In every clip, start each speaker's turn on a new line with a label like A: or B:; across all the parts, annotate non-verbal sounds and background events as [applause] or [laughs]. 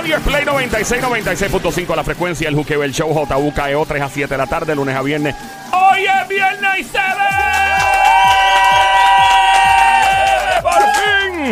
A: radio Play 96, 96.5 la frecuencia, el juqueo, el show JUKEO 3 a 7 de la tarde, lunes a viernes. Hoy es viernes y se.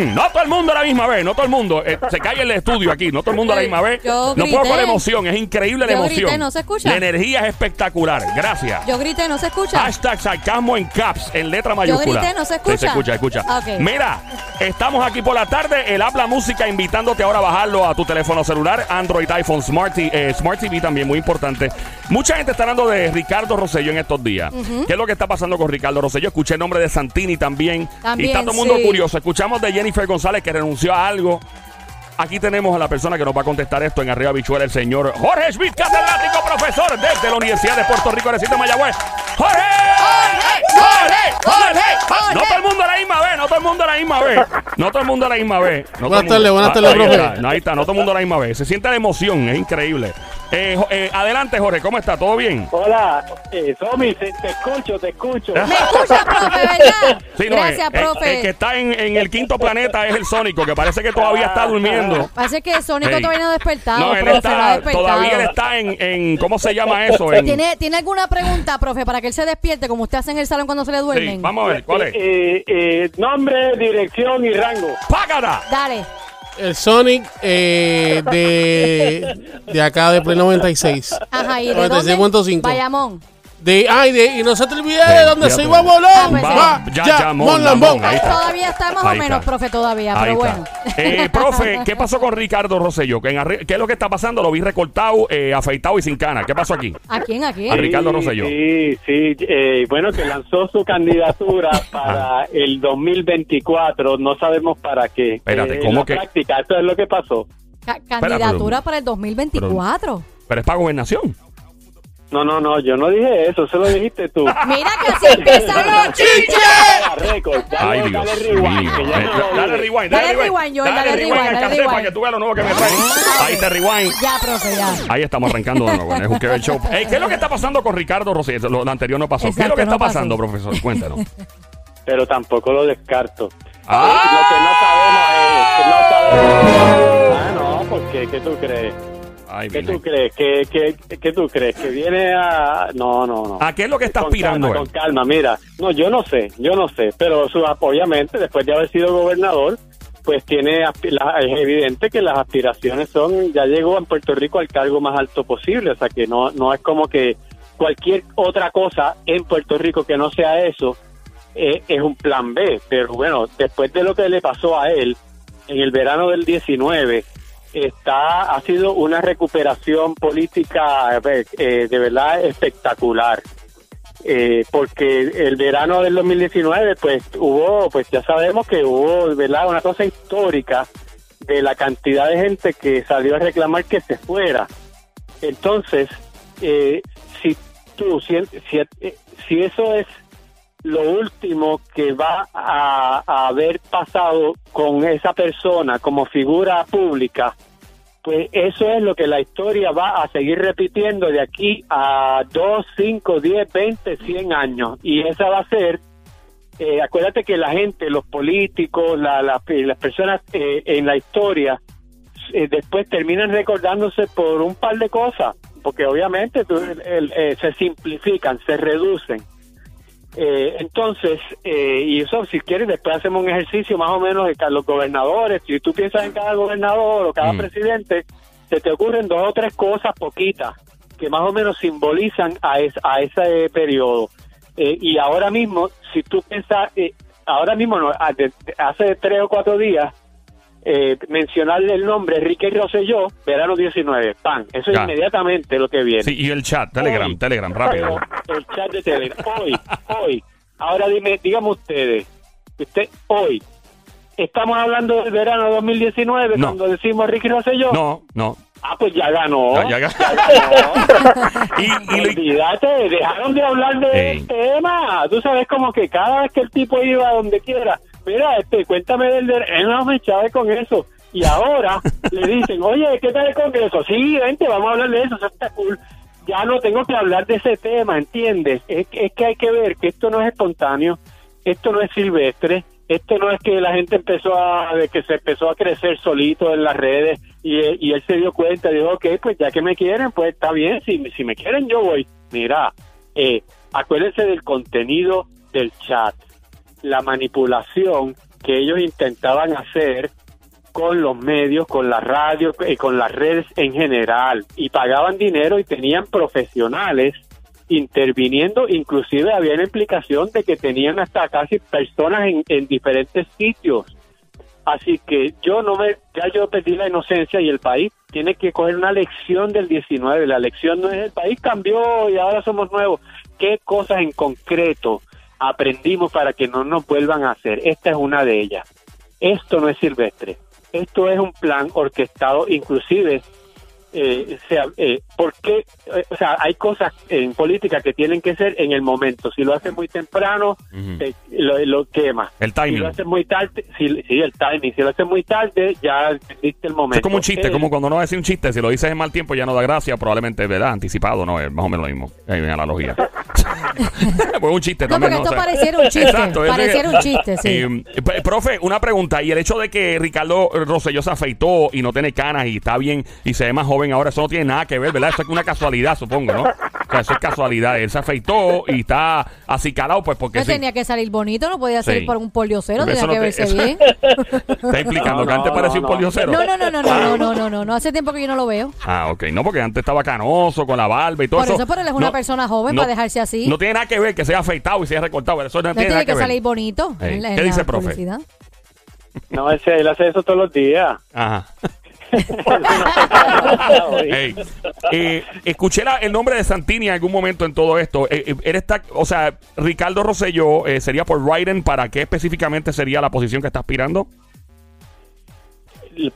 A: No todo el mundo a la misma vez, no todo el mundo. eh, se cae el estudio aquí, no todo el mundo a la misma vez.
B: Yo
A: no puedo con la emoción, es increíble la
B: Yo
A: emoción.
B: grité, ¿no se escucha?
A: La energía es espectacular, gracias.
B: Yo grité, ¿no se escucha?
A: Hashtag sarcasmo en caps, en letra mayúscula.
B: grité, ¿no se
A: Sí, se
B: escucha?
A: escucha, escucha.
B: Ok.
A: Mira, estamos aquí por la tarde. El Habla Música invitándote ahora a bajarlo a tu teléfono celular, Android, iPhone, Smart, T- eh, Smart TV también, muy importante. Mucha gente está hablando de Ricardo Rosselló en estos días. ¿Qué es lo que está pasando con Ricardo Rosselló? Escuché el nombre de Santini también.
B: También,
A: y está todo el mundo
B: sí.
A: curioso. Escuchamos de Jennifer González que renunció a algo. Aquí tenemos a la persona que nos va a contestar esto en Arriba Bichuela, el señor Jorge Schmidt, catedrático profesor desde la Universidad de Puerto Rico, recinto de Mayagüez. ¡Jorge! ¡Jorge! ¡Jorge!
B: Jorge!
A: No todo el mundo a la misma vez, no todo el mundo a la misma vez. No todo el mundo a la misma vez. No todo el
C: Buenas
A: mundo-
C: tardes, buenas
A: Ah,
C: tardes, profe.
A: ahí está, no todo el mundo a la misma vez. Se siente la emoción, es increíble. Eh, Jo- eh, adelante, Jorge, ¿cómo está? ¿Todo bien?
D: Hola, eh, Somi, te, te escucho, te escucho. [laughs]
B: ¿Me escucha, profe, verdad?
A: Sí, no,
B: Gracias,
A: eh, eh,
B: profe.
A: El, que está en, en el quinto planeta es el Sónico, que parece que todavía está durmiendo.
B: Parece que Sónico
A: Hey.
B: todavía no ha despertado,
A: No, él
B: profe, no ha
A: está,
B: despertado.
A: todavía él está en, en, ¿cómo se llama eso? En,
B: ¿Tiene, ¿Tiene alguna pregunta, profe, para que él se despierte como usted hace en el salón cuando se le
A: sí,
B: duermen?
A: vamos a ver, ¿cuál es?
D: Eh, eh, nombre, dirección y rango.
A: ¡Págata!
B: Dale.
C: El Sonic eh, de, de acá de Play 96.
B: Ajá, ¿y de dónde?
C: 96.5.
B: Bayamón.
C: De, ay, de, y no se te olvide de donde
A: ya,
C: se
A: pues.
C: iba Bolón.
B: Ah, pues sí.
A: Ya,
C: ya,
A: ya, Mon
C: Mon
A: Lambón,
C: Lambón.
A: ahí está.
B: Todavía está más o menos,
A: está.
B: profe, todavía,
A: Ahí
B: pero
A: está.
B: bueno.
A: Eh, [laughs] profe, ¿qué pasó con Ricardo Rosselló? ¿Qué es lo que está pasando? Lo vi recortado, eh, afeitado y sin cana. ¿Qué pasó aquí?
B: ¿A quién, a quién?
A: A Ricardo Rosselló.
D: Sí, sí, eh, bueno, que lanzó su candidatura [laughs] para el 2024, no sabemos para qué.
A: Espérate,
D: Eh, en
A: ¿cómo
D: la
A: que?
D: práctica, eso es lo que pasó.
B: Ca-
A: pero-
B: candidatura para el 2024.
A: Pero es para gobernación.
D: No, no, no, yo no dije eso, eso lo dijiste tú. [laughs]
B: Mira que así [laughs] empiezan los chinches.
A: Ay,
D: dale,
A: Dios
D: dale rewind,
A: mío.
D: que ya
A: Eh,
D: no
A: Dale rewind,
B: Dale
A: dale
B: rewind, dale
A: Dale rewind
B: rewind,
A: al
B: dale rewind.
A: para que tú veas lo nuevo que me trae. Ahí te rewind.
B: Ya, profe, ya.
A: Ahí estamos arrancando de nuevo en el Juqueo Show. [laughs] Ey, ¿Qué es lo que está pasando con Ricardo Rosselló? Lo, lo anterior no pasó. ¿Qué es lo que está pasando, profesor? Cuéntanos.
D: Pero tampoco lo descarto.
A: ¡Ah!
D: Lo que no sabemos es que no sabemos. Ah, no, ¿por qué? ¿Qué tú crees?
A: Ay,
D: ¿Qué tú crees? ¿Qué, qué, qué tú crees? ¿Que viene a...? No, no, no.
A: ¿A qué es lo que está aspirando
D: calma,
A: él?
D: Con calma, mira. No, yo no sé, yo no sé. Pero su, obviamente, después de haber sido gobernador, pues tiene... Es evidente que las aspiraciones son... Ya llegó en Puerto Rico al cargo más alto posible. O sea, que no, no es como que cualquier otra cosa en Puerto Rico que no sea eso eh, es un plan B. Pero bueno, después de lo que le pasó a él en el verano del 19 está ha sido una recuperación política a ver, eh, de verdad espectacular. Eh, porque el verano del 2019 pues hubo pues ya sabemos que hubo verdad una cosa histórica de la cantidad de gente que salió a reclamar que se fuera. Entonces eh, si tú si, si, eh, eso es lo último que va a haber pasado con esa persona como figura pública, pues eso es lo que la historia va a seguir repitiendo de aquí a 2, 5, 10, 20, 100 años. Y esa va a ser, eh, acuérdate que la gente, los políticos, la- la- las personas eh, en la historia, eh, después terminan recordándose por un par de cosas, porque obviamente tú- eh, se simplifican, se reducen. Eh, entonces, eh, y eso si quieres, después hacemos un ejercicio más o menos de los gobernadores. Si tú piensas en cada gobernador o cada
A: Mm.
D: presidente, se te ocurren dos o tres cosas poquitas que más o menos simbolizan a, es- a ese periodo. Eh, y ahora mismo, si tú piensas, eh, ahora mismo, no, hace tres o cuatro días, eh, mencionarle el nombre Enrique Rosselló, verano 19, pan. Eso es
A: Ya.
D: inmediatamente lo que viene.
A: Sí, y el chat, Telegram,
D: Hoy.
A: Telegram, rápido.
D: El chat de Telegram. Hoy, hoy. Ahora dime, dígame ustedes, usted hoy, ¿estamos hablando del verano 2019
A: No.
D: cuando decimos Ricky Rosselló?
A: No, no.
D: Ah, pues ya ganó.
A: Ya, ya-
D: ganó. [laughs]
A: Y, y lo-
D: Olvídate, dejaron de hablar del
A: Ey.
D: tema. Tú sabes como que cada vez que el tipo iba a donde quiera, mira, este, cuéntame del... de- Él no me chave con eso. Y ahora [laughs] le dicen, oye, ¿qué tal el Congreso? Sí, vente, vamos a hablar de eso, eso está cool. Ya no tengo que hablar de ese tema, ¿entiendes? Es, que- es que hay que ver que esto no es espontáneo, esto no es silvestre, esto no es que la gente empezó a, de que se empezó a crecer solito en las redes Y, él- y él se dio cuenta, dijo, ok, pues ya que me quieren, pues está bien, si, si me quieren yo voy. Mira, eh, acuérdense del contenido del chat, la manipulación que ellos intentaban hacer con los medios, con la radio, y con las redes en general, y pagaban dinero y tenían profesionales interviniendo, inclusive había una implicación de que tenían hasta casi personas en, en diferentes sitios. Así que yo no me, ya yo perdí la inocencia y el país tiene que coger una lección del 19. La lección no es el país cambió y ahora somos nuevos. ¿Qué cosas en concreto aprendimos para que no nos vuelvan a hacer? Esta es una de ellas. Esto no es silvestre. Esto es un plan orquestado, inclusive eh, sea, eh, ¿por qué? Eh, o sea, hay cosas en política que tienen que ser en el momento. Si lo haces muy temprano,
A: Ujú.
D: te- lo, lo quema.
A: El
D: Si
A: timing.
D: lo haces muy tarde, si, sí, el timing. Si lo haces muy tarde, ya viste el momento.
A: Es como un chiste,
D: Eh,
A: como cuando uno va a decir un chiste, si lo dices en mal tiempo ya no da gracia, probablemente, ¿verdad? Anticipado, ¿no? Es más o menos lo mismo. Ahí viene la analogía. [laughs] pues un chiste
B: No,
A: también.
B: porque esto pareciera un chiste.
A: Exacto,
B: pareciera
A: que-
B: un chiste, sí. [laughs]
A: Eh, profe, una pregunta. Y el hecho de que Ricardo Rosselló se afeitó y no tiene canas y está bien y se ve más joven ahora, eso no tiene nada que ver, ¿verdad? Eso es una casualidad, supongo, ¿no? O sea, eso es casualidad. Él se afeitó y está así calado, pues porque
B: no
A: sí.
B: tenía que salir bonito, no podía salir
A: Sí.
B: por un poliocero, tenía
A: no
B: que
A: te-
B: verse
A: eso-
B: bien.
A: Está implicando
D: No,
A: que antes
D: no,
A: parecía
D: no,
A: un poliocero.
B: No, no, no, no, no, no, no, no, no, no. Hace tiempo que yo no lo veo.
A: Ah, ok. No, porque antes estaba canoso con la barba y todo
B: Por
A: eso.
B: eso, pero él es una persona joven para dejarse así.
A: No tiene nada que ver que se haya afeitado y se haya recortado. Eso no,
B: No
A: tiene nada
B: que
A: que, ver.
B: salir bonito.
A: Ey,
B: en la-
A: ¿qué
B: en
A: dice el profe?
B: publicidad.
D: No, él hace eso todos los días.
A: Ajá. Eh, escuché la- el nombre de Santini en algún momento en todo esto. Eh, eh, está, o sea, Ricardo Rosselló eh, sería por Biden. ¿Para qué específicamente sería la posición que está aspirando?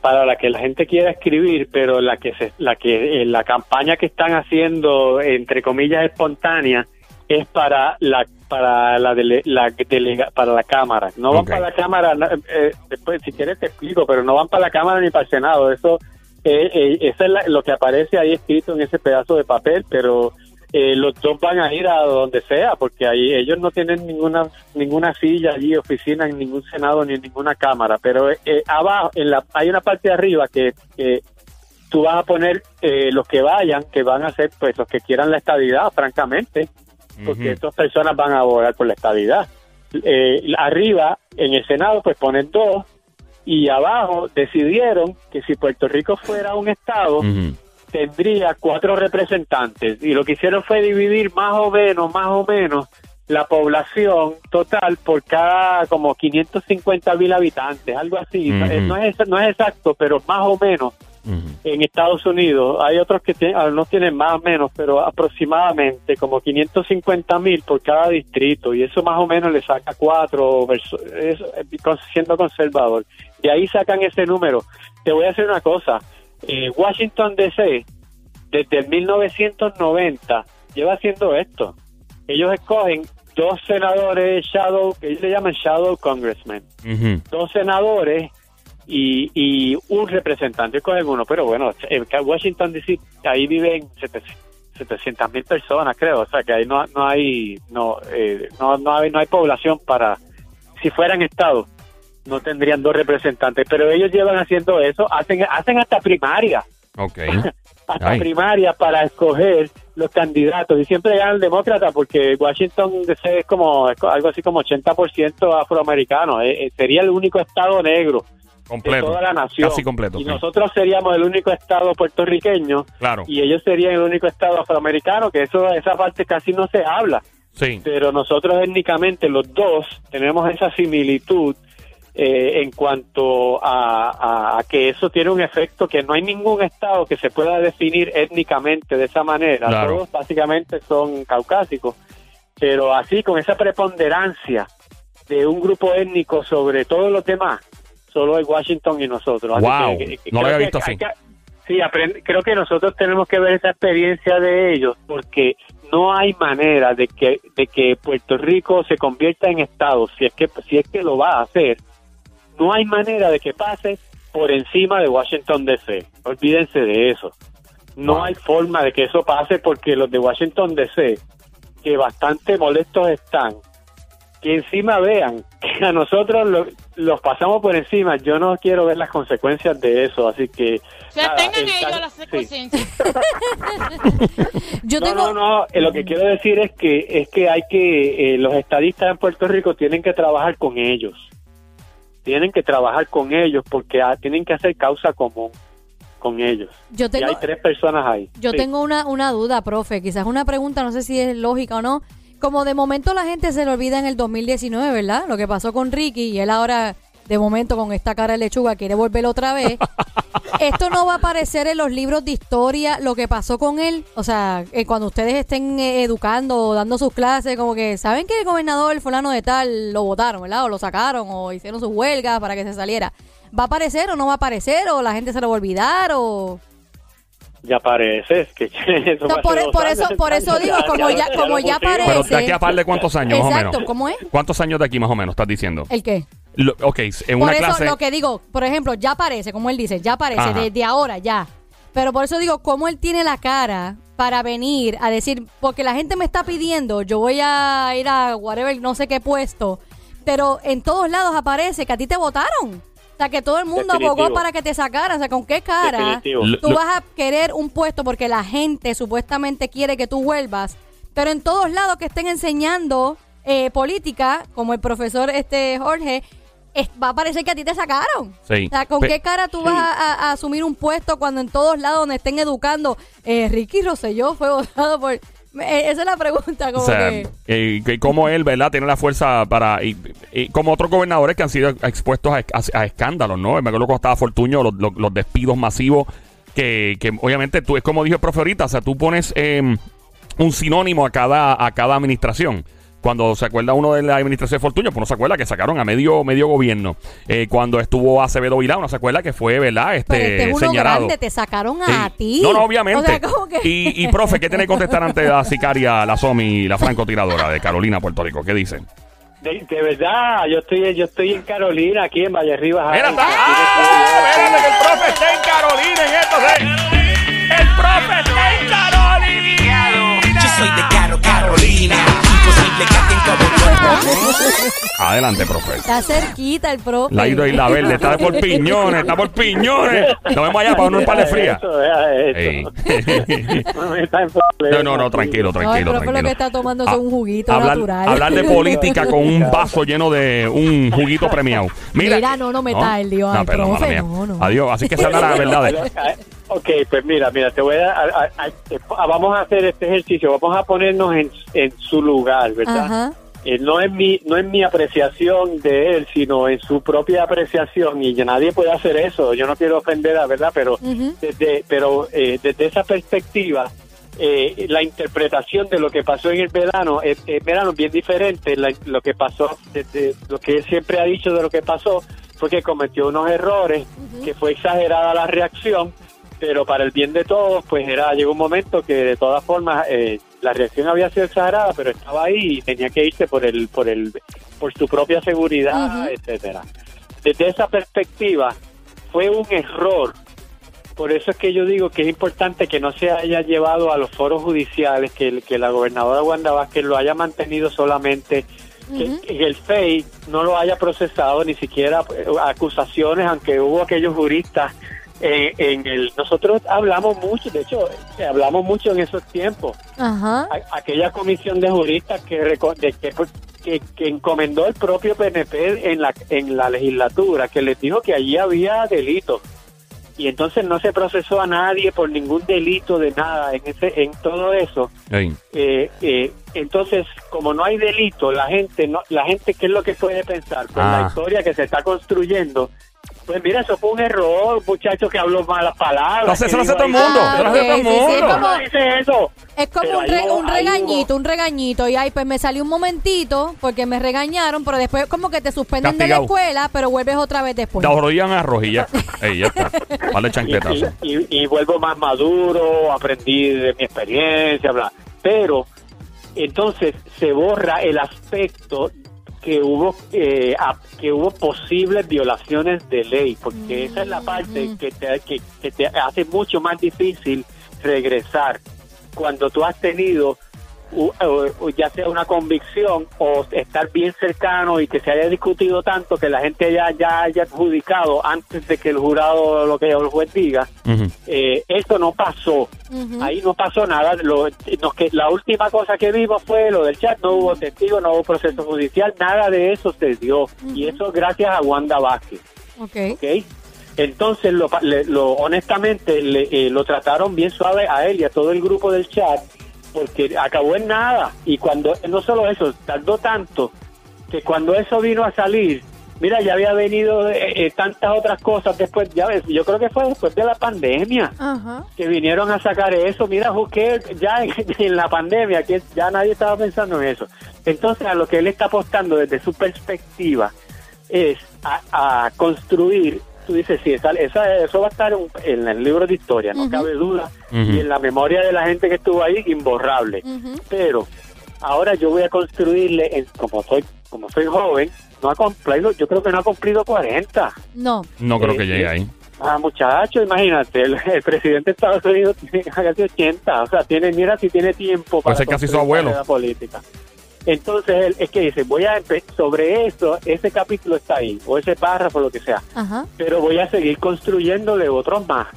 D: para la que la gente quiera escribir, pero la que se, la que eh, la campaña que están haciendo entre comillas espontánea es para la para la, dele- la delega- para la cámara. No van para la cámara. eh, después si quieres te explico, pero no van para la cámara ni para el senado. Eso eh, eh, eso es la- lo que aparece ahí escrito en ese pedazo de papel, pero eh, los dos van a ir a donde sea, porque ahí ellos no tienen ninguna ninguna silla allí, oficina en ningún senado ni en ninguna cámara, pero eh, abajo en la hay una parte de arriba que, que tú vas a poner eh, los que vayan, que van a ser pues los que quieran la estadidad, francamente, porque estas personas van a abogar por la estadidad. Eh, arriba en el senado pues ponen dos y abajo decidieron que si Puerto Rico fuera un estado tendría cuatro representantes y lo que hicieron fue dividir más o menos, más o menos la población total por cada como 550 mil habitantes, algo así. No, es, no es exacto, pero más o menos En Estados Unidos. Hay otros que tienen, ah, no tienen más o menos, pero aproximadamente como 550 mil por cada distrito y eso más o menos le saca cuatro, con- siendo conservador. De ahí sacan ese número. Te voy a decir una cosa. Eh, Washington DC, desde el 1990, lleva haciendo esto. Ellos escogen dos senadores shadow, que ellos le llaman shadow congressmen dos senadores y, y un representante, cogen uno, pero bueno, en Washington DC, ahí viven 700 mil personas, creo, o sea que ahí no, no hay no, eh, no, no hay no hay población para, si fueran estados, no tendrían dos representantes, pero ellos llevan haciendo eso, hacen hacen hasta primaria,
A: Ok. [laughs]
D: hasta
A: Ay.
D: primaria para escoger los candidatos y siempre ganan el demócrata porque Washington DC es como es algo así como 80% afroamericano, eh, eh, sería el único estado negro de
A: Completo.
D: toda la nación.
A: Casi completo.
D: Y
A: sí.
D: nosotros seríamos el único estado puertorriqueño
A: Claro.
D: y ellos serían el único estado afroamericano, que eso esa parte casi no se habla.
A: Sí.
D: Pero nosotros étnicamente los dos tenemos esa similitud eh, en cuanto a, a- a que eso tiene un efecto que no hay ningún estado que se pueda definir étnicamente de esa manera.
A: Claro.
D: Todos básicamente son caucásicos. Pero así, con esa preponderancia de un grupo étnico sobre todos los demás, solo hay Washington y nosotros. Así
A: Wow.
D: que- que-
A: No lo había visto
D: hay
A: así.
D: que- Sí, aprend- creo que nosotros tenemos que ver esa experiencia de ellos porque no hay manera de que de que Puerto Rico se convierta en estado si es que si es que lo va a hacer. No hay manera de que pase por encima de Washington DC. Olvídense de eso. No
A: Wow.
D: hay forma de que eso pase porque los de Washington DC que bastante molestos están que encima vean que a nosotros lo- los pasamos por encima. Yo no quiero ver las consecuencias de eso, así que...
E: Que
D: nada,
E: tengan
D: el
E: ellos
D: caso-
E: las
D: sí.
E: consecuencias. [laughs]
B: Yo
D: No,
B: tengo.
D: no, no, eh, lo que quiero decir es que es que hay que eh, los estadistas en Puerto Rico tienen que trabajar con ellos. Tienen que trabajar con ellos porque ah, tienen que hacer causa común con ellos.
B: Yo
D: y
B: tengo,
D: hay tres personas ahí.
B: yo
D: Sí.
B: tengo una, una duda, profe. Quizás una pregunta, no sé si es lógica o no. Como de momento la gente se le olvida en el 2019, ¿verdad? Lo que pasó con Ricky y él ahora, de momento, con esta cara de lechuga, quiere volver otra vez. [laughs] Esto no va a aparecer en los libros de historia lo que pasó con él. O sea, eh, cuando ustedes estén eh, educando o dando sus clases, como que saben que el gobernador fulano de tal lo votaron, ¿verdad? O lo sacaron o hicieron sus huelgas para que se saliera. ¿Va a aparecer o no va a aparecer? ¿O la gente se lo va a olvidar? ¿O...?
D: Ya parece que [laughs] eso
B: No, por,
D: dos
B: por eso, por eso digo, [laughs] como ya,
D: lo
B: como ya
D: pusimos.
A: Pero de aquí a par de cuántos años, más o menos.
B: ¿cómo es?
A: ¿Cuántos años de aquí más o menos estás diciendo?
B: ¿El qué?
A: Lo- ok, en
B: Por
A: una
B: eso
A: clase.
B: lo que digo, por ejemplo, ya parece, como él dice, ya parece, desde ahora, ya. Pero por eso digo, cómo él tiene la cara para venir a decir, porque la gente me está pidiendo, yo voy a ir a whatever, no sé qué puesto, pero en todos lados aparece que a ti te votaron. O sea, que todo el mundo
D: Definitivo.
B: abogó para que te sacaran. O sea, ¿con qué cara
D: Definitivo.
B: Tú vas a querer un puesto porque la gente supuestamente quiere que tú vuelvas? Pero en todos lados que estén enseñando eh, política, como el profesor este Jorge, es- va a parecer que a ti te sacaron.
A: Sí.
B: O sea, ¿con
A: Pe-
B: qué cara tú vas a, a- a asumir un puesto cuando en todos lados donde estén educando, eh, Ricky Rosselló fue votado por... Eh, esa es la pregunta, como
A: O sea,
B: que...
A: eh, que él, ¿verdad? Tiene la fuerza para... Y, y como otros gobernadores que han sido expuestos a, a- a escándalos, ¿no? Me acuerdo cuando estaba Fortuño, los, los- los despidos masivos, que, que obviamente tú, es como dijo el profe ahorita, o sea, tú pones eh, un sinónimo a cada, a cada administración. Cuando se acuerda uno de la administración de Fortuño, pues no se acuerda que sacaron a medio medio gobierno. Eh, cuando estuvo Acevedo Vilá, uno se acuerda que fue, ¿verdad? Este,
B: Pero este es uno
A: señalado.
B: grande, te sacaron
A: Sí.
B: a ti.
A: No, no, obviamente.
B: O sea, como que...
A: y, y, profe, ¿qué tiene que contestar ante la sicaria, la Somi, la francotiradora de Carolina, Puerto Rico? ¿Qué dice?
D: De, de verdad, yo estoy yo estoy en Carolina, aquí en Valle Rivas.
A: ¡Ah! Espérate, que el profe está en Carolina en esto. ¿sí? El profe está en Carolina.
F: Yo soy de Caro Carolina. Como
A: Adelante, profe.
B: Está cerquita el profe.
A: La ido Isla Verde, está por piñones, está por piñones. Nos vemos allá para un par de fría.
D: No, está en
A: No, no, no, tranquilo,
B: No, el
A: tranquilo,
B: profe lo
A: tranquilo.
B: que está tomando es un juguito
A: hablar,
B: natural.
A: Hablar de política con un vaso lleno de un juguito premiado. Mira,
B: Mira, no, no meta el lío al
A: perdón,
B: profe,
A: mala mía.
B: no, no.
A: Adiós, así que se la verdad.
D: Ok, pues mira, mira, te voy a, a- a- a- vamos a hacer este ejercicio, vamos a ponernos en, en su lugar, ¿verdad?
B: Ajá.
D: Eh, no es mi no es mi apreciación de él, sino en su propia apreciación y ya nadie puede hacer eso. Yo no quiero ofender, a verdad, pero desde pero eh, desde esa perspectiva eh, la interpretación de lo que pasó en el verano es, es verano bien diferente. La- lo que pasó, desde lo que él siempre ha dicho de lo que pasó fue que cometió unos errores, que fue exagerada la reacción, pero para el bien de todos, pues era llegó un momento que de todas formas eh, la reacción había sido exagerada, pero estaba ahí y tenía que irse por el por el por su propia seguridad,
B: Ujú.
D: etcétera. Desde esa perspectiva fue un error por eso es que yo digo que es importante que no se haya llevado a los foros judiciales, que, que la gobernadora Wanda Vázquez lo haya mantenido solamente, que, que el FEI no lo haya procesado, ni siquiera eh, acusaciones, aunque hubo aquellos juristas eh, en el... Nosotros hablamos mucho, de hecho, eh, hablamos mucho en esos tiempos.
B: Ajá.
D: A- aquella comisión de juristas que, de que, que, que encomendó el propio PNP en la, en la legislatura, que les dijo que allí había delitos. Y entonces no se procesó a nadie por ningún delito de nada en ese en todo eso. Eh, eh, entonces, como no hay delito, la gente, no, la gente, ¿qué es lo que puede pensar? Con
A: Ah.
D: la historia que se está construyendo. Pues mira, eso fue un error, un muchacho que habló malas palabras.
A: No sé, eso lo hace todo el
D: ahí-
A: mundo.
B: Ah,
A: hace todo el
B: ok, sí, sí, es
A: mundo.
B: como-
D: No dice eso.
B: Es como un,
D: ahí
B: re-
D: hubo-
B: un
D: ahí
B: regañito,
D: hubo-
B: un regañito. Y ay, pues me salió un momentito porque me regañaron, pero después como que te suspenden de la escuela, pero vuelves otra vez después.
A: Te arrodillan a rojilla. Ey, ya está. Vale [laughs]
D: y- y- y vuelvo más maduro, aprendí de mi experiencia, bla. Pero entonces se borra el aspecto que hubo eh, a- que hubo posibles violaciones de ley, porque esa es la parte que te, que, que te hace mucho más difícil regresar. Cuando tú has tenido ya sea una convicción o estar bien cercano y que se haya discutido tanto que la gente ya, ya haya adjudicado antes de que el jurado, lo que el juez diga, eh, eso no pasó. Ahí no pasó nada. Lo, nos que, la última cosa que vimos fue lo del chat. No hubo testigo, no hubo proceso judicial. Nada de eso se dio. Y eso gracias a Wanda Vázquez. Entonces, lo, le- lo- honestamente, le- eh, lo trataron bien suave a él y a todo el grupo del chat, porque acabó en nada. Y cuando, no solo eso, tardó tanto, que cuando eso vino a salir, mira, ya había venido eh, eh, tantas otras cosas después, ya ves, yo creo que fue después de la pandemia que vinieron a sacar eso. Mira, cares? ya en, [laughs] en la pandemia, que ya nadie estaba pensando en eso. Entonces, a lo que él está apostando desde su perspectiva es a, a construir. Tú dices, sí, esa, esa- eso va a estar en, en el libro de historia, no cabe duda. Y en la memoria de la gente que estuvo ahí, imborrable. Pero ahora yo voy a construirle, en- como soy como soy joven, no ha cumplido, yo creo que no ha cumplido 40.
B: No.
A: No creo
D: Eh,
A: que llegue
D: eh,
A: ahí.
D: Ah, muchacho, imagínate, el, el presidente de Estados Unidos [laughs] tiene casi 80, o sea, tiene, mira si tiene tiempo
A: Puede ser casi su abuelo.
D: carrera política. Entonces, él es que dice, voy a sobre eso, ese capítulo está ahí, o ese párrafo, lo que sea,
B: Ajá.
D: pero voy a seguir construyéndole otros más,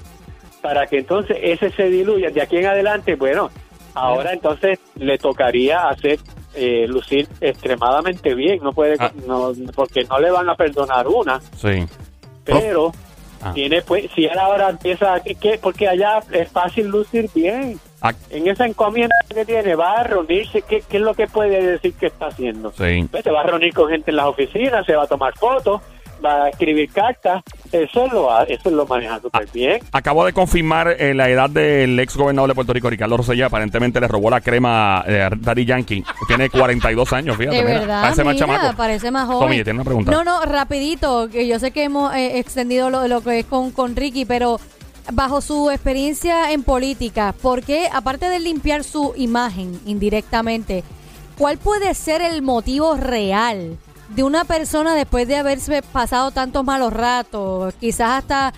D: para que entonces ese se diluya. De aquí en adelante, bueno, ahora entonces le tocaría hacer eh, lucir extremadamente bien, no puede,
A: Ah.
D: no, porque no le van a perdonar una,
A: Sí.
D: pero
A: Ah.
D: tiene pues si él ahora empieza que porque allá es fácil lucir bien en esa encomienda que tiene va a reunirse qué, qué es lo que puede decir que está haciendo
A: sí.
D: Pues, se va a reunir con gente en las oficinas se va a tomar fotos va a escribir cartas eso lo ha- eso lo maneja súper bien
A: Acabo de confirmar eh, la edad del ex gobernador de Puerto Rico, Ricardo Rosselló. Aparentemente le robó la crema eh, a Daddy Yankee. Tiene 42 años, fíjate.
B: De
A: mira.
B: verdad,
A: Parece más chamaco.
B: parece más joven.
A: Tommy, tiene una pregunta.
B: No, no, rapidito, que yo sé que hemos eh, extendido lo, lo que es con, con Ricky, pero bajo su experiencia en política, ¿por qué, aparte de limpiar su imagen indirectamente, cuál puede ser el motivo real de una persona después de haberse pasado tantos malos ratos, quizás hasta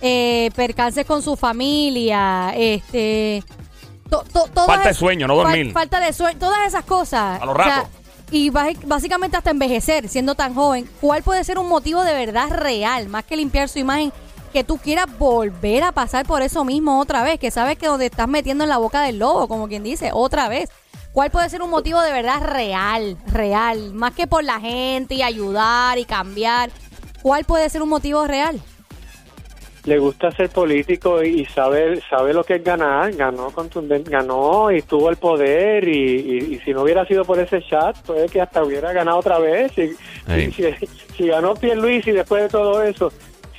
B: eh, percances con su familia, este... to- to- todas
A: Falta de sueño, no
B: fal-
A: dormir.
B: falta de sueño, todas esas cosas.
A: A los
B: O sea,
A: ratos.
B: y básicamente hasta envejecer, siendo tan joven, ¿cuál puede ser un motivo de verdad real, más que limpiar su imagen, que tú quieras volver a pasar por eso mismo otra vez, que sabes que donde estás metiendo en la boca del lobo, como quien dice, otra vez? ¿Cuál puede ser un motivo de verdad real, real, más que por la gente y ayudar y cambiar? ¿Cuál puede ser un motivo real?
D: le gusta ser político y sabe sabe lo que es ganar ganó contundente ganó y tuvo el poder y, y- y si no hubiera sido por ese chat puede que hasta hubiera ganado otra vez si,
A: Sí.
D: si, si ganó Pierluisi y después de todo eso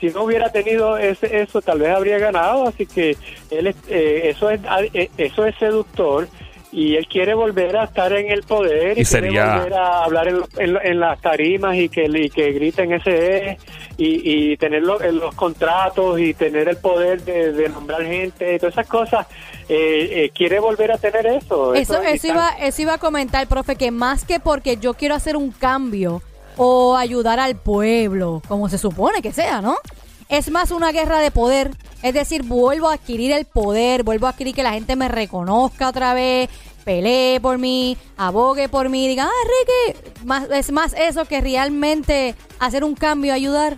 D: si no hubiera tenido ese, eso tal vez habría ganado así que él es- eh, eso es eh, eso es seductor y él quiere volver a estar en el poder y,
A: Y
D: quiere
A: sería-
D: volver a hablar en, en- en las tarimas y que, y que griten ese es y, y tener lo- en los contratos y tener el poder de, de nombrar gente y todas esas cosas. Eh, eh, quiere volver a tener eso.
B: Eso,
D: es-
B: eso, iba, eso iba a comentar, profe, que más que porque yo quiero hacer un cambio o ayudar al pueblo, como se supone que sea, ¿no? Es más una guerra de poder. Es decir, vuelvo a adquirir el poder, vuelvo a adquirir que la gente me reconozca otra vez, pelee por mí, abogue por mí, diga, ah, Ricky, más, es más eso que realmente hacer un cambio, ayudar.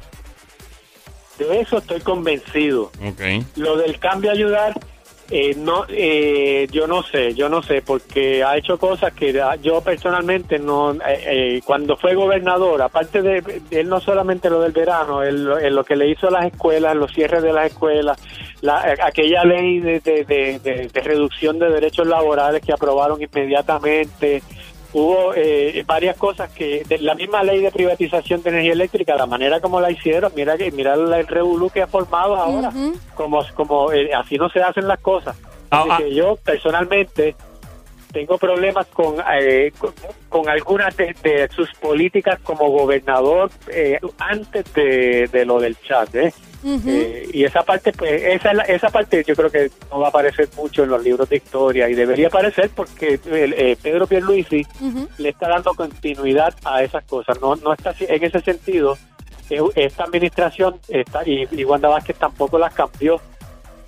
D: de eso estoy convencido
A: Ok.
D: lo del cambio ayudar eh, no eh, yo no sé yo no sé porque ha hecho cosas que yo personalmente no eh, eh, cuando fue gobernador aparte de, él no solamente lo del verano él, él lo que le hizo a las escuelas los cierres de las escuelas la, eh, aquella ley de- de reducción de derechos laborales que aprobaron inmediatamente hubo eh, varias cosas que de la misma ley de privatización de energía eléctrica la manera como la hicieron mira que mira el revolú que ha formado ahora como como eh, así no se hacen las cosas
A: Ah,
D: Así
A: ah.
D: que yo personalmente tengo problemas con eh, con, con algunas de, de sus políticas como gobernador eh, antes de, de lo del chat ¿eh? Eh, y esa parte pues esa esa parte yo creo que no va a aparecer mucho en los libros de historia y debería aparecer porque eh, Pedro Pierluisi le está dando continuidad a esas cosas. No no está en ese sentido esta administración está y, y Wanda Vázquez tampoco las cambió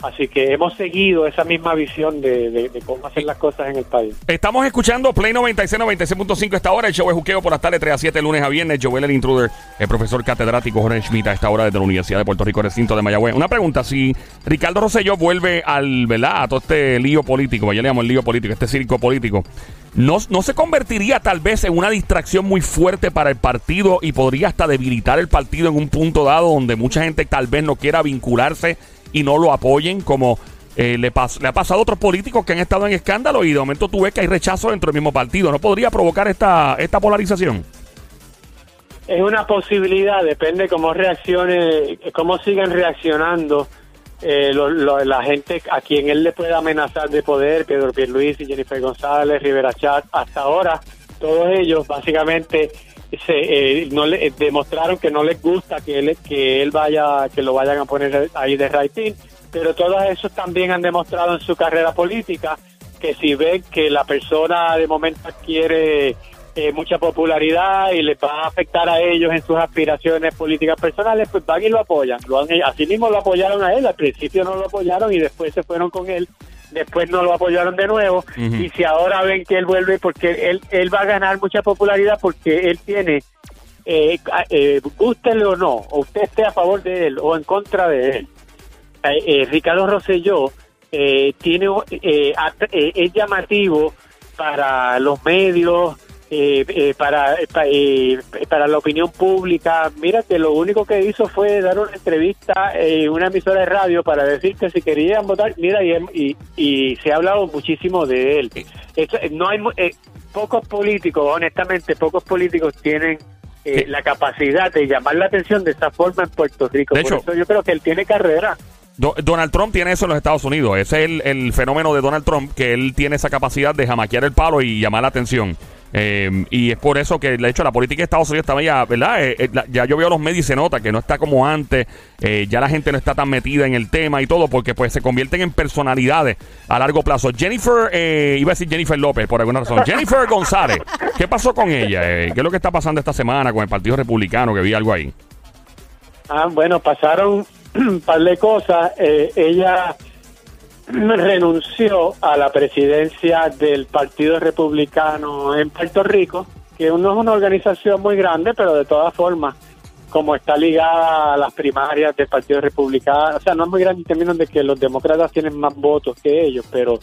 D: Así que hemos seguido esa misma visión de, cómo hacer las cosas en el país.
A: Estamos escuchando Play 96, 96.5 esta hora. El show es Juqueo por las tardes 3 a 7, lunes a viernes. Joel el Intruder, el profesor catedrático Jorge Schmidt a esta hora desde la Universidad de Puerto Rico, recinto de Mayagüez. Una pregunta, si Ricardo Rosselló vuelve al, ¿verdad? A todo este lío político, ya le llamo el lío político, este circo político, ¿no, ¿no se convertiría tal vez en una distracción muy fuerte para el partido y podría hasta debilitar el partido en un punto dado donde mucha gente tal vez no quiera vincularse y no lo apoyen como... eh, le, pas- le ha pasado a otros políticos que han estado en escándalo y de momento tú ves que hay rechazo dentro del mismo partido. ¿No podría provocar esta, esta polarización?
D: Es una posibilidad, depende cómo reaccione, cómo sigan reaccionando eh, lo- lo- la gente a quien él le pueda amenazar de poder, Pedro Pierluisi, Jennifer González, Rivera Chat, hasta ahora todos ellos básicamente se, eh, no le, eh, demostraron que no les gusta que él que él vaya que lo vayan a poner ahí de rating, pero todos esos también han demostrado en su carrera política que si ven que la persona de momento adquiere eh, mucha popularidad y le va a afectar a ellos en sus aspiraciones políticas personales, pues van y lo apoyan. Lo han, así mismo lo apoyaron a él, al principio no lo apoyaron y después se fueron con él, después no lo apoyaron de nuevo y si ahora ven que él vuelve porque él, él va a ganar mucha popularidad porque él tiene, eh, eh, gústele o no, o usted esté a favor de él o en contra de él, eh, eh, Ricardo Rosselló eh, tiene eh, eh, es llamativo para los medios eh, eh, para eh, pa- para la opinión pública. Mira que lo único que hizo fue dar una entrevista en una emisora de radio para decir que si querían votar mira y, y, y se ha hablado muchísimo de él. No hay eh, pocos políticos honestamente pocos políticos tienen eh, la capacidad de llamar la atención de esa forma en Puerto Rico.
A: De
D: Por
A: hecho-
D: eso yo creo que él tiene carrera.
A: Do- Donald Trump tiene eso en los Estados Unidos. Ese es el, el fenómeno de Donald Trump, que él tiene esa capacidad de jamaquear el palo y llamar la atención. Eh, y es por eso que, de hecho, la política de Estados Unidos está ya, ¿verdad? Eh, eh, la- ya yo veo los medios y se nota que no está como antes. eh, ya la gente no está tan metida en el tema y todo, porque pues se convierten en personalidades a largo plazo. Jennifer, eh, iba a decir Jennifer López por alguna razón. Jennifer González, ¿qué pasó con ella? ¿Qué es lo que está pasando esta semana con el Partido Republicano? Que vi algo ahí.
D: Ah, bueno, pasaron [clears throat] un par de cosas. Ella renunció a la presidencia del Partido Republicano en Puerto Rico, que no es una organización muy grande, pero de todas formas, como está ligada a las primarias del Partido Republicano, o sea, no es muy grande en términos de que los demócratas tienen más votos que ellos, pero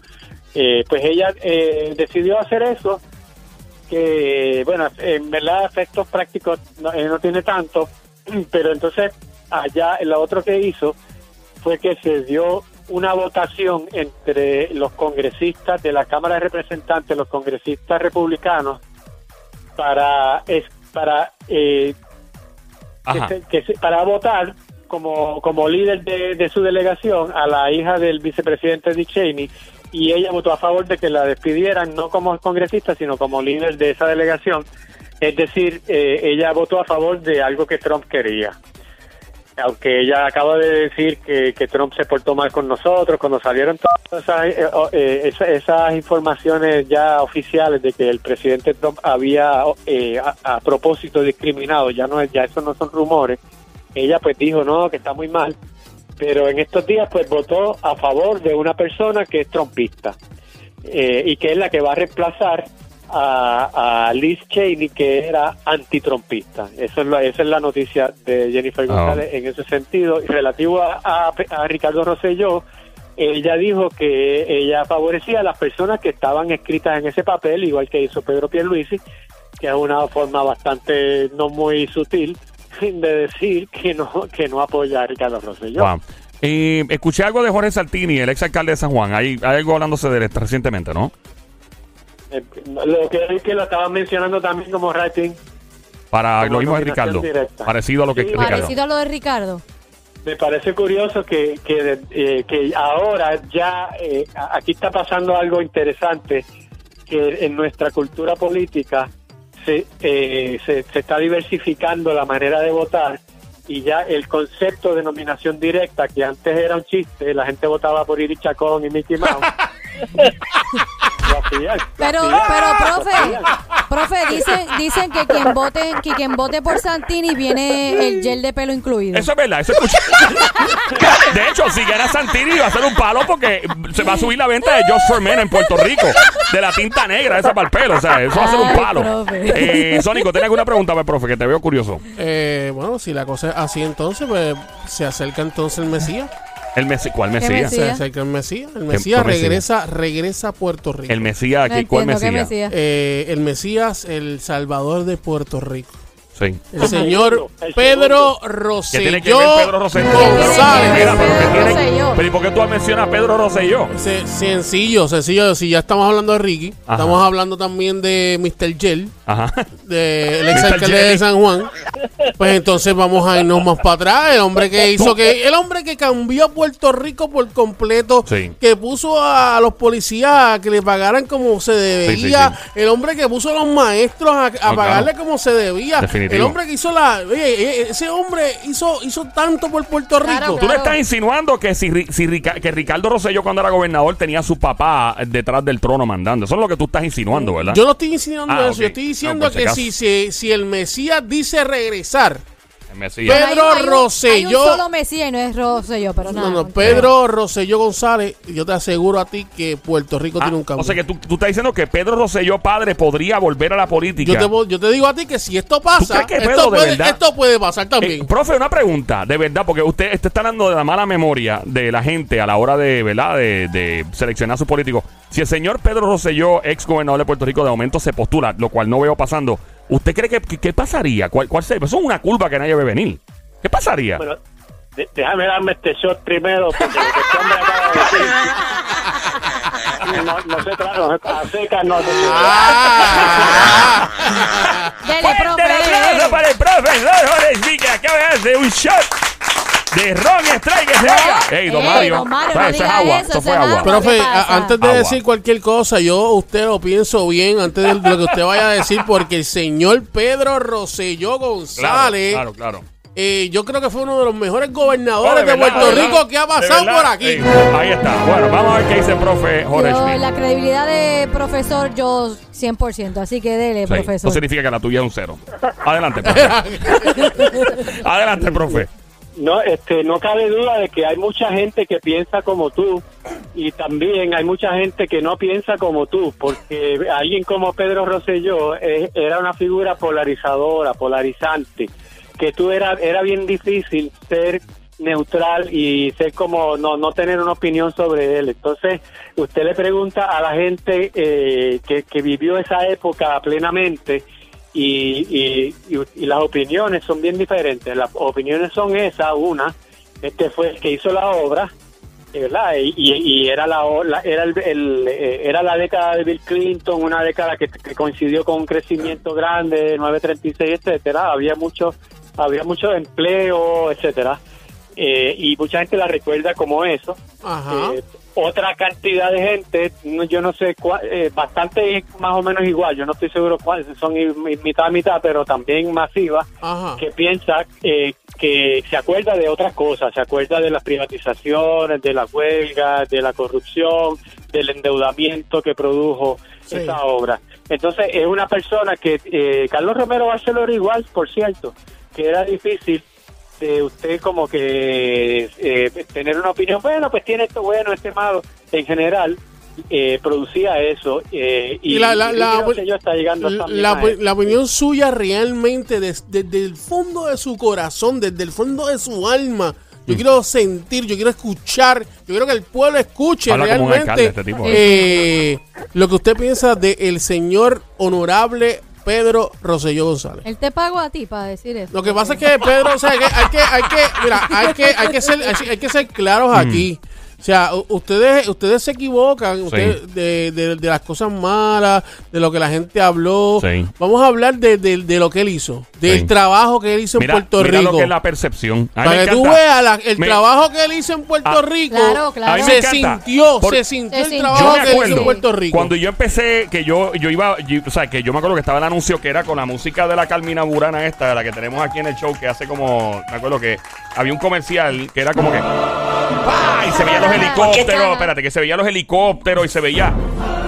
D: eh, pues ella eh, decidió hacer eso que, bueno, en verdad efectos prácticos no, eh, no tiene tanto, pero entonces allá lo otro que hizo fue que se dio una votación entre los congresistas de la Cámara de Representantes, los congresistas republicanos, para es, para eh, que se- que se- para votar como, como líder de, de su delegación a la hija del vicepresidente Dick Cheney y ella votó a favor de que la despidieran no como congresista sino como líder de esa delegación. Es decir eh, ella votó a favor de algo que Trump quería aunque ella acaba de decir que, que Trump se portó mal con nosotros cuando salieron todas esas, eh, eh, esa- esas informaciones ya oficiales de que el presidente Trump había eh, a, propósito discriminado, ya no ya eso no son rumores. Ella pues dijo no que está muy mal, pero en estos días pues votó a favor de una persona que es trumpista eh, y que es la que va a reemplazar a, a Liz Cheney que era antitrumpista. Eso es la, esa es la noticia de Jennifer
A: Ah.
D: González en ese sentido. Y relativo a, a- a Ricardo Rosselló, ella dijo que ella favorecía a las personas que estaban escritas en ese papel, igual que hizo Pedro Pierluisi, que es una forma bastante no muy sutil de decir que no que no apoya a Ricardo Rosselló.
A: Wow. Eh, escuché algo de Jorge Saltini, el ex alcalde de San Juan. Hay, hay algo hablándose de él recientemente, ¿no?
D: Eh, lo que es que lo estaban mencionando también como rating
A: Para
D: Como
A: lo mismo de Ricardo.
D: directa.
A: Parecido a lo que
D: Sí.
A: Ricardo.
B: Parecido a lo de Ricardo.
D: Me parece curioso que, que, eh, que ahora ya eh, aquí está pasando algo interesante, que en nuestra cultura política se, eh, se, se está diversificando la manera de votar y ya el concepto de nominación directa, que antes era un chiste, la gente votaba por Iri Chacón y Mickey Mouse. [laughs]
B: Pero, pero, profe, profe, dicen, dicen que quien vote, que quien vote por Santini viene el gel de pelo incluido.
A: Eso es verdad, eso escuché. De hecho, si gana Santini va a ser un palo porque se va a subir la venta de Just for Men en Puerto Rico. De la tinta negra esa para el pelo. O sea, eso va a ser un palo. Eh, Sónico, ¿tienes alguna pregunta, pues, profe? Que te veo curioso.
C: Eh, bueno, si la cosa es así, entonces, pues se acerca entonces el Mesías.
A: El Messi, ¿Cuál
B: ¿Qué
A: Mesías?
B: Mesías?
C: El Mesías. El Mesías
A: qué Mesías?
C: regresa, regresa a Puerto Rico.
A: El Mesías,
B: No
A: ¿qué- ¿cuál
B: entiendo, ¿qué
A: Mesías?
B: Mesías?
C: Eh, el Mesías, el Salvador de Puerto Rico.
A: Sí.
C: El señor
D: el
C: Pedro
A: ¿Qué
C: Rosselló
A: tiene que ver Pedro Rosselló?
C: González.
A: Mira, pero ¿qué
B: Pedro
A: tiene-
B: Rosselló.
A: Pero ¿y por qué tú mencionas a Pedro Rosselló?
C: Se- sencillo, sencillo. Si ya estamos hablando de Ricky,
A: Ajá.
C: estamos hablando también de Mr. Gel,
A: Ajá.
C: de [laughs] el ex alcalde de San Juan. Pues entonces vamos a irnos más para atrás. El hombre que hizo que, el hombre que cambió a Puerto Rico por completo,
A: Sí.
C: que puso a los policías a que le pagaran como se debía,
A: Sí, sí,
C: el hombre que puso a los maestros a, a
A: No,
C: pagarle
A: claro.
C: como se debía,
A: Definitivo.
C: el hombre que hizo la, oye, eh, ese hombre hizo hizo tanto por Puerto Rico.
B: Claro,
A: Tú le estás insinuando que si, Ri- si Rica- que Ricardo Rosselló cuando era gobernador tenía a su papá detrás del trono mandando. Eso es lo que tú estás insinuando, ¿verdad?
C: Yo no estoy insinuando
A: Ah,
C: eso,
A: ok.
C: yo estoy diciendo
A: No, por si
C: que si, si, si el Mesías dice regresar,
A: Mesías.
C: Pedro
B: Hay
C: Rosselló.
B: Hay un solo Mesías y no es Rosselló, pero nada.
C: no, no. Pedro Rosselló González, yo te aseguro a ti que Puerto Rico
A: Ah,
C: tiene un cambio.
A: o sea que tú, tú estás diciendo que Pedro Rosselló padre podría volver a la política.
C: yo, te, voy- yo te digo a ti que si esto pasa,
A: que Pedro
C: esto,
A: de
C: puede, esto puede pasar también.
A: Eh, profe, una pregunta, de verdad, porque usted, usted está hablando de la mala memoria de la gente a la hora de, ¿verdad? De, de seleccionar a sus políticos. Si el señor Pedro Rosselló, ex gobernador de Puerto Rico, de momento se postula, lo cual no veo pasando, ¿usted cree que, que- qué pasaría? ¿Cuál, cuál sería? Eso es una curva que nadie ve venir. ¿Qué pasaría?
D: Bueno, de- déjame darme este shot primero, porque lo que este hombre acaba de decir. No, no se trata, no, a seca no. no se-
C: Ah.
B: Dele,
A: ¡Fuerte
B: profe,
A: el aplauso
B: dele.
A: para el profesor Jorge que acaba de hacer un shot de ron strike que se oiga. ¡Ey, don
B: Ey,
A: Mario!
B: don Mario,
A: Eso
B: no
A: es agua,
B: eso,
A: eso fue agua.
C: Profe, antes de
A: Agua.
C: decir cualquier cosa, yo usted lo pienso bien antes de lo que usted vaya a decir, porque el señor Pedro Rosselló González,
A: claro, claro.
C: eh, yo creo que fue uno de los mejores gobernadores
A: Oh,
C: de,
A: verdad,
C: Puerto. Rico que ha pasado por aquí.
A: Ahí está. Bueno, vamos a ver qué dice el profe Jorge
B: Yo, la credibilidad de profesor, yo 100%. Así que dele,
A: Sí,
B: profesor.
A: Eso significa que la tuya es un cero. Adelante, profe. [laughs] Adelante, profe.
D: No, este, no cabe duda de que hay mucha gente que piensa como tú y también hay mucha gente que no piensa como tú, porque alguien como Pedro Rosselló era una figura polarizadora, polarizante, que tú era era bien difícil ser neutral y ser como no no tener una opinión sobre él. Entonces, usted le pregunta a la gente eh, que, que vivió esa época plenamente y, y, y- y las opiniones son bien diferentes. Las opiniones son esas, una, este fue el que hizo la obra, eh, ¿verdad? Y, y- era la, la- era el, el, eh, era la década de Bill Clinton, una década que, que coincidió con un crecimiento grande, 936, etcétera. Había mucho había mucho empleo, etcétera. Eh, y mucha gente la recuerda como eso.
C: Ajá.
D: Eh, otra cantidad de gente, no- yo no sé, cuál, eh, bastante más o menos igual, yo no estoy seguro cuáles son mitad a mitad, pero también masiva,
C: Ajá.
D: que piensa eh, que se acuerda de otras cosas, se acuerda de las privatizaciones, de las huelgas, de la corrupción, del endeudamiento que produjo
C: Sí.
D: esa obra. Entonces es una persona que, eh, Carlos Romero Barcelona igual, por cierto, que era difícil de usted como que eh, tener una opinión, bueno, pues tiene esto bueno, este malo, en general eh, producía eso eh, y,
C: Y la- la- la-
D: está llegando
C: La, opinión suya realmente des- desde el fondo de su corazón, desde el fondo de su alma.
A: Mm.
C: Yo quiero sentir, yo quiero escuchar, yo quiero que el pueblo escuche
A: Habla alcalde
C: realmente
A: este tipo.
C: eh, lo que usted piensa del señor honorable Pedro Rosselló González.
B: Él te pagó a ti para decir eso.
C: Lo que pasa es que Pedro, o sea, que hay que, hay que, mira, hay que, hay que ser, hay, hay que ser claros aquí. O sea, ustedes, ustedes se equivocan ustedes de, de- de las cosas malas, de lo que la gente habló.
A: Sí.
C: Vamos a hablar de, de- de lo que él hizo, del
A: Sí.
C: trabajo que él hizo
A: Mira,
C: en Puerto
A: mira
C: Rico.
A: lo que es la percepción. A
C: Para que tú veas la- el
A: Me-
C: trabajo que él hizo en Puerto
A: Ah,
C: Rico.
B: Claro, claro.
C: Se sintió,
A: Por-
C: se sintió
B: Se
C: el
B: sintió.
C: trabajo
A: Yo me
C: que él hizo
A: acuerdo
C: en Puerto Rico.
A: cuando yo empecé, que yo, yo iba, yo- o sea, que yo me acuerdo que estaba el anuncio que era con la música de la Carmina Burana esta, la que tenemos aquí en el show, que hace como, me acuerdo que había un comercial que era como que, ¡pah! y se veían los helicópteros, espérate, que se veían los helicópteros y se veía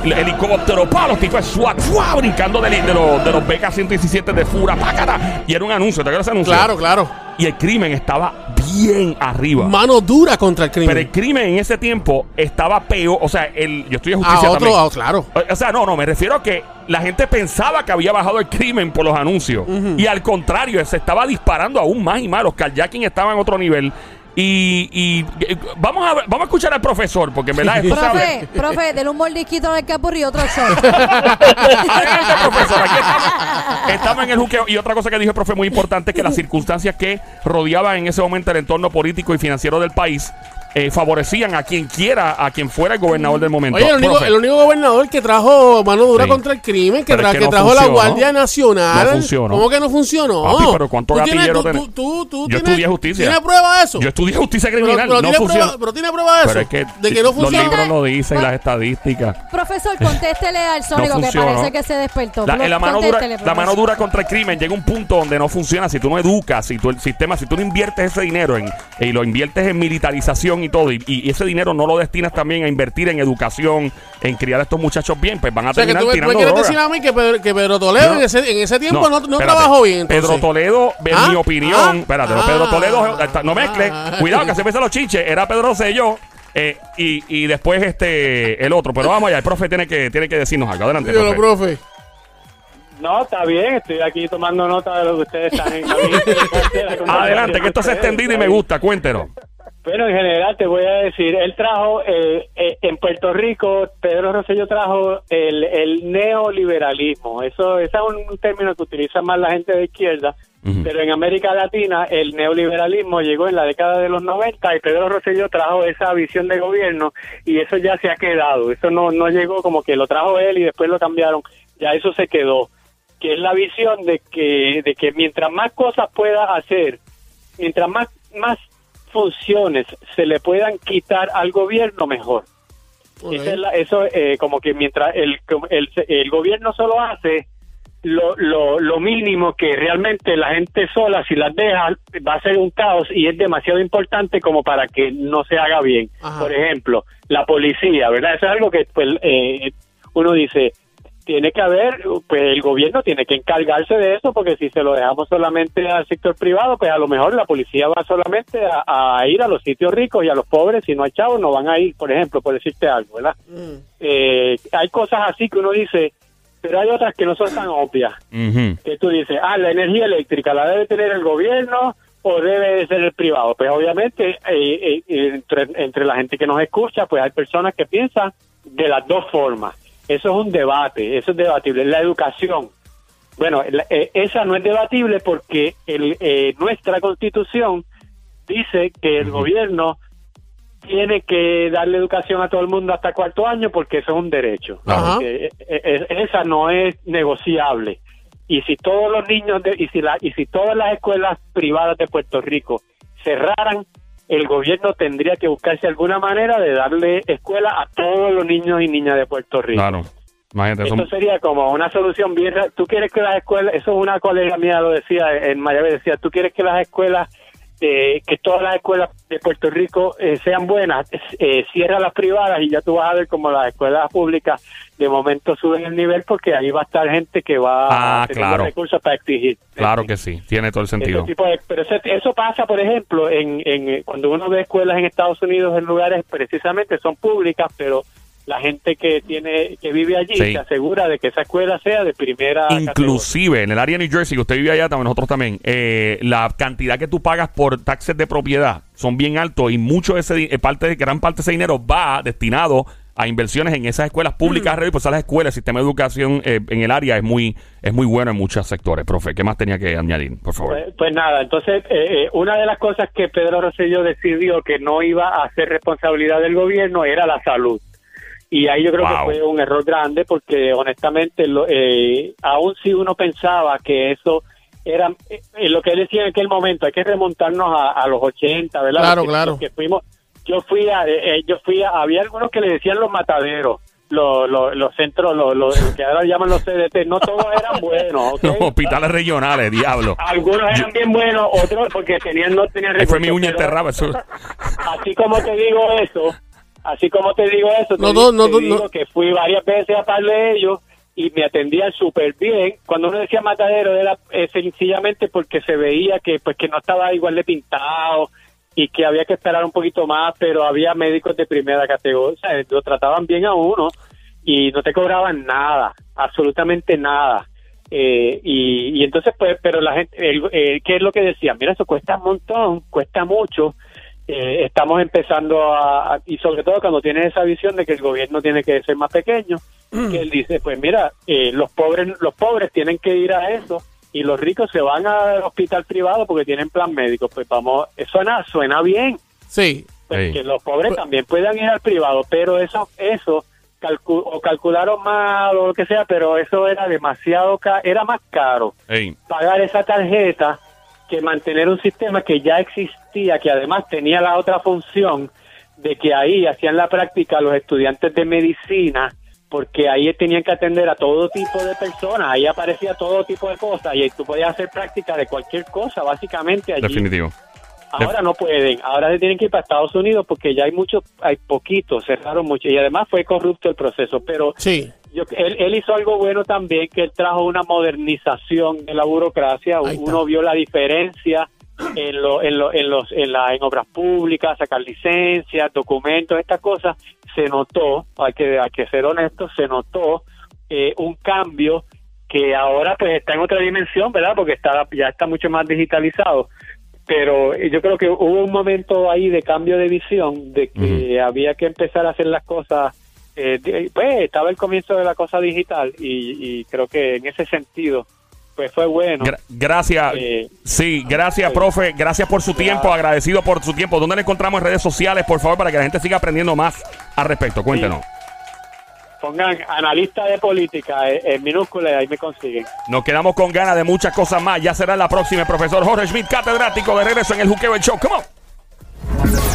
A: el helicóptero, pa, los tipos de SWAT, ¡fua! brincando de, de los, de los BK-117 de Fura, ¡pácata! Y era un anuncio, ¿te acuerdas ese anuncio?
C: Claro, claro.
A: Y el crimen estaba bien arriba.
C: Mano dura contra el crimen.
A: Pero el crimen en ese tiempo estaba peor. O sea, el, yo estoy de
C: a
A: justicia
C: otro,
A: también.
C: ah, claro.
A: O- O sea, no, no, me refiero a que la gente pensaba que había bajado el crimen por los anuncios. Y al contrario, se estaba disparando aún más y más. Los carjacking estaban en otro nivel. Y, y, eh, vamos, a, ver- vamos a escuchar al profesor, porque en verdad esto se habla-
B: Profe, profe, denle un mordisquito al capurri y otro shot. [laughs]
A: Adelante, profesor. Aquí estamos. Estamos en el juqueo. Y otra cosa que dijo el profe muy importante es que las circunstancias que rodeaban en ese momento el entorno político y financiero del país eh, favorecían a quien quiera, a quien fuera el gobernador del momento.
C: Oye, el único,
A: Profe,
C: el único gobernador que trajo mano dura
A: Sí.
C: contra el crimen, que, tra-
A: es que
C: que
A: no
C: trajo la. Guardia Nacional.
A: No funcionó.
C: ¿Cómo que no funcionó?
A: Papi, pero ¿cuánto
C: ¿Tú tienes-
A: gatillero
C: tú-
A: tenés?
C: tú- tú- tú
A: Yo
C: tienes-
A: estudié justicia.
C: ¿Tienes prueba de eso?
A: Yo estudié justicia criminal,
C: pero
A: no
C: tiene
A: funciona.
C: prueba, pero tiene prueba de eso.
A: Pero es que,
C: de que no
A: los
C: funciona.
A: libros lo dicen, las estadísticas.
B: Profesor, contéstele al sónico que
A: funcionó.
B: parece que se despertó.
A: La, la mano dura, la mano dura contra el crimen llega a un punto donde no funciona si tú no educas, si tú el sistema, si tú no inviertes ese dinero en, y lo inviertes en militarización y todo, y, y ese dinero no lo destinas también a invertir en educación, en criar a estos muchachos bien, pues van a
C: O sea, que
A: terminar
C: tú, me- tú
A: tirando
C: quieres
A: droga.
C: decir a mí que Pedro, que Pedro Toledo
A: No.
C: en, ese, en ese tiempo no, no
A: espérate.
C: trabajó bien. Entonces.
A: Pedro Toledo, en
C: ¿Ah?
A: mi opinión,
C: ¿Ah?
A: espérate, no,
C: Ah.
A: Pedro Toledo, no mezcle,
C: Ah.
A: cuidado que se empiezan los chinches, era Pedro Rosselló. eh, y, y después este el otro, pero vamos allá, el profe tiene que tiene que decirnos algo. Adelante, profe.
C: profe.
D: No, está bien, estoy aquí tomando nota de lo que ustedes están en la [laughs]
A: Adelante, que esto se ha extendido y me gusta, cuéntenos.
D: Pero en general te voy a decir, él trajo, eh, eh, en Puerto Rico, Pedro Rosselló trajo el, el neoliberalismo. Eso, ese es un término que utiliza más la gente de izquierda, pero en América Latina el neoliberalismo llegó en la década de los 90 y Pedro Rosselló trajo esa visión de gobierno y eso ya se ha quedado. Eso no, no llegó como que lo trajo él y después lo cambiaron. Ya eso se quedó. Que es la visión de que, de que mientras más cosas pueda hacer, mientras más, más funciones se le puedan quitar al gobierno, mejor. Esa es la- eso, eh, como que mientras el, el, el gobierno solo hace lo, lo, lo mínimo que realmente la gente sola, si las deja, va a ser un caos y es demasiado importante como para que no se haga bien.
C: Ajá.
D: Por ejemplo, la policía, ¿verdad? Eso es algo que pues, eh, uno dice, tiene que haber, pues el gobierno tiene que encargarse de eso, porque si se lo dejamos solamente al sector privado, pues a lo mejor la policía va solamente a, a ir a los sitios ricos y a los pobres, si no hay chavos, no van a ir, por ejemplo, por decirte algo, ¿verdad?
C: Mm.
D: Eh, hay cosas así que uno dice, pero hay otras que no son tan obvias, que tú dices, ah, la energía eléctrica la debe tener el gobierno o debe de ser el privado. Pues obviamente, eh, eh, entre, entre la gente que nos escucha, pues hay personas que piensan de las dos formas. Eso es un debate, eso es debatible. La educación, bueno, la- eh, esa no es debatible porque el, eh, nuestra constitución dice que el gobierno tiene que darle educación a todo el mundo hasta cuarto año porque eso es un derecho. Eh, eh, esa no es negociable. Y si todos los niños de- y si la, y si todas las escuelas privadas de Puerto Rico cerraran, el gobierno tendría que buscarse alguna manera de darle escuela a todos los niños y niñas de Puerto Rico.
A: Claro. Imagínate,
D: Esto
A: son-
D: sería como una solución bien... Tú quieres que las escuelas... Eso una colega mía lo decía en Miami, decía, tú quieres que las escuelas, eh, que todas las escuelas de Puerto Rico eh, sean buenas, eh, cierra las privadas y ya tú vas a ver como las escuelas públicas de momento suben el nivel porque ahí va a estar gente que va
A: Ah,
D: a tener
A: claro.
D: recursos para exigir.
A: Claro que sí, tiene todo el sentido.
D: tipo de- pero ese- eso pasa, por ejemplo, en, en, cuando uno ve escuelas en Estados Unidos en lugares precisamente son públicas, pero la gente que tiene que vive allí
A: Sí.
D: se asegura de que esa escuela sea de primera
A: Inclusive en el área de New Jersey, que usted vive allá, también nosotros también, eh, la cantidad que tú pagas por taxes de propiedad son bien altos y mucho de ese eh, parte de gran parte de ese dinero va destinado a inversiones en esas escuelas públicas alrededor, pues a las escuelas, el sistema de educación eh, en el área es muy es muy bueno en muchos sectores, profe. ¿Qué más tenía que añadir, por favor?
D: Pues, pues nada, entonces eh, eh, una de las cosas que Pedro Rosselló decidió que no iba a ser responsabilidad del gobierno era la salud. Y ahí yo creo
A: Wow.
D: que fue un error grande porque honestamente, lo, eh, aun si uno pensaba que eso era eh, eh, lo que él decía en aquel momento, hay que remontarnos a, a los 80, ¿verdad?
C: Claro,
D: Porque-
C: claro.
D: porque fuimos, yo fui a, eh, yo fui a, había algunos que le decían los mataderos. Los, los, los centros, los, los que ahora llaman los CDT, no todos eran [laughs] buenos.
A: Los hospitales regionales, diablo.
D: Algunos eran bien buenos, otros porque tenían no tenían
A: Ahí fue mi
D: recursos,
A: uña enterrada. Eso.
D: Así como te digo eso, así como te digo eso, te,
C: No,
D: digo,
C: no, no,
D: te digo que fui varias veces a par de ellos y me atendían súper bien. Cuando uno decía matadero era eh, sencillamente porque se veía que pues que no estaba igual de pintado, y que había que esperar un poquito más, pero había médicos de primera categoría, o sea, lo trataban bien a uno y no te cobraban nada, absolutamente nada. Eh, y, y entonces, pues, pero la gente, el, eh, ¿qué es lo que decía? Mira, eso cuesta un montón, cuesta mucho. Eh, estamos empezando a, a- y sobre todo cuando tienes esa visión de que el gobierno tiene que ser más pequeño, que él dice, pues mira, eh, los pobres, los pobres tienen que ir a eso y los ricos se van al hospital privado porque tienen plan médico. Pues vamos, suena, suena bien,
C: Sí.
D: pues
A: Sí.
D: que los pobres
C: Pues-
D: también puedan ir al privado, pero eso, eso calcu- o calcularon mal o lo que sea, pero eso era demasiado, ca- era más caro pagar esa tarjeta que mantener un sistema que ya existía, que además tenía la otra función de que ahí hacían la práctica los estudiantes de medicina, porque ahí tenían que atender a todo tipo de personas, ahí aparecía todo tipo de cosas y tú podías hacer práctica de cualquier cosa, básicamente allí.
A: definitivo.
D: Ahora no pueden, ahora se tienen que ir para Estados Unidos porque ya hay mucho, hay poquito, cerraron mucho y además fue corrupto el proceso, pero
C: Sí.
D: yo, él, él hizo algo bueno también, que él trajo una modernización de la burocracia.
C: Ahí está.
D: Uno vio la diferencia en, lo, en, lo, en, los, en, la, en obras públicas, sacar licencias, documentos, estas cosas. Se notó, hay que, hay que ser honestos, se notó eh, un cambio que ahora pues está en otra dimensión, ¿verdad? Porque está ya está mucho más digitalizado. Pero yo creo que hubo un momento ahí de cambio de visión, de que había que empezar a hacer las cosas eh, pues estaba el comienzo de la cosa digital y, y creo que en ese sentido pues fue bueno
A: Gra- gracias.
D: Eh,
A: sí, gracias,
D: sí.
A: profe. Gracias por su tiempo. Agradecido por su tiempo. ¿Dónde le encontramos en redes sociales, por favor, para que la gente siga aprendiendo más al respecto? Cuéntenos.
D: pongan analista de política eh, en minúscula y ahí me consiguen
A: Nos quedamos con ganas de muchas cosas más. Ya será la próxima, el profesor Jorge Schmidt, catedrático de regreso en el Juqueo el Show. Come on.